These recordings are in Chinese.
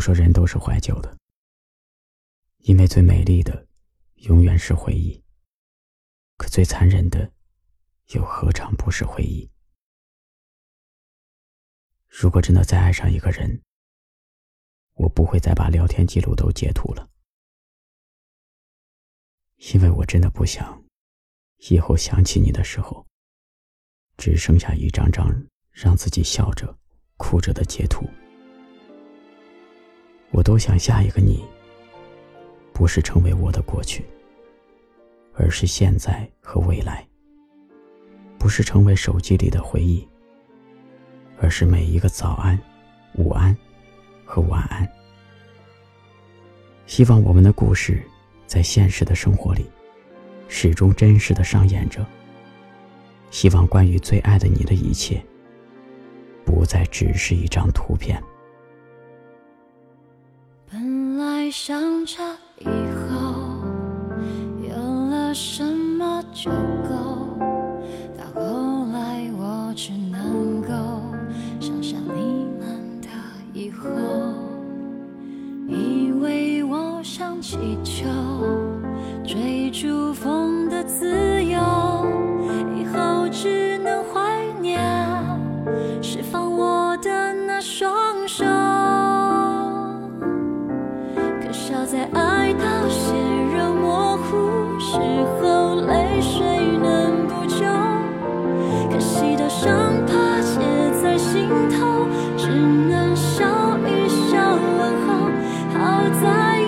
说人都是怀旧的，因为最美丽的永远是回忆，可最残忍的又何尝不是回忆？如果真的再爱上一个人，我不会再把聊天记录都截图了，因为我真的不想以后想起你的时候，只剩下一张张让自己笑着、哭着的截图。我都想下一个你，不是成为我的过去，而是现在和未来；不是成为手机里的回忆，而是每一个早安、午安和晚安。希望我们的故事，在现实的生活里，始终真实的上演着。希望关于最爱的你的一切，不再只是一张图片。想着以后有了什么就少在爱到血肉模糊时候，泪水能补救，可惜的伤疤结在心头，只能笑一笑问候。好在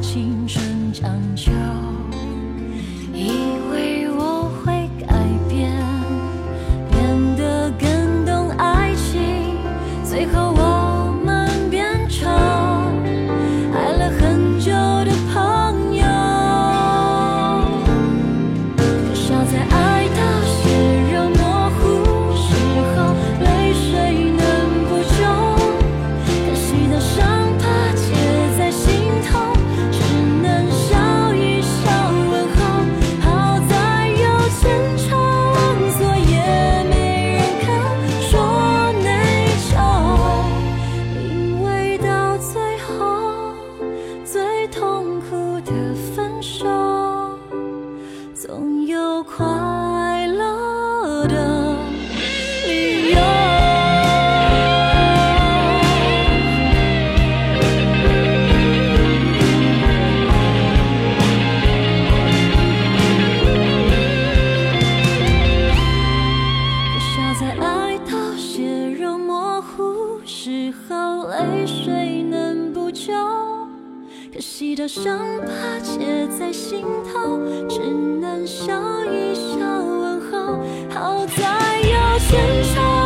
青春将就。可惜的伤疤结在心头，只能笑一笑问候。好在有牵手。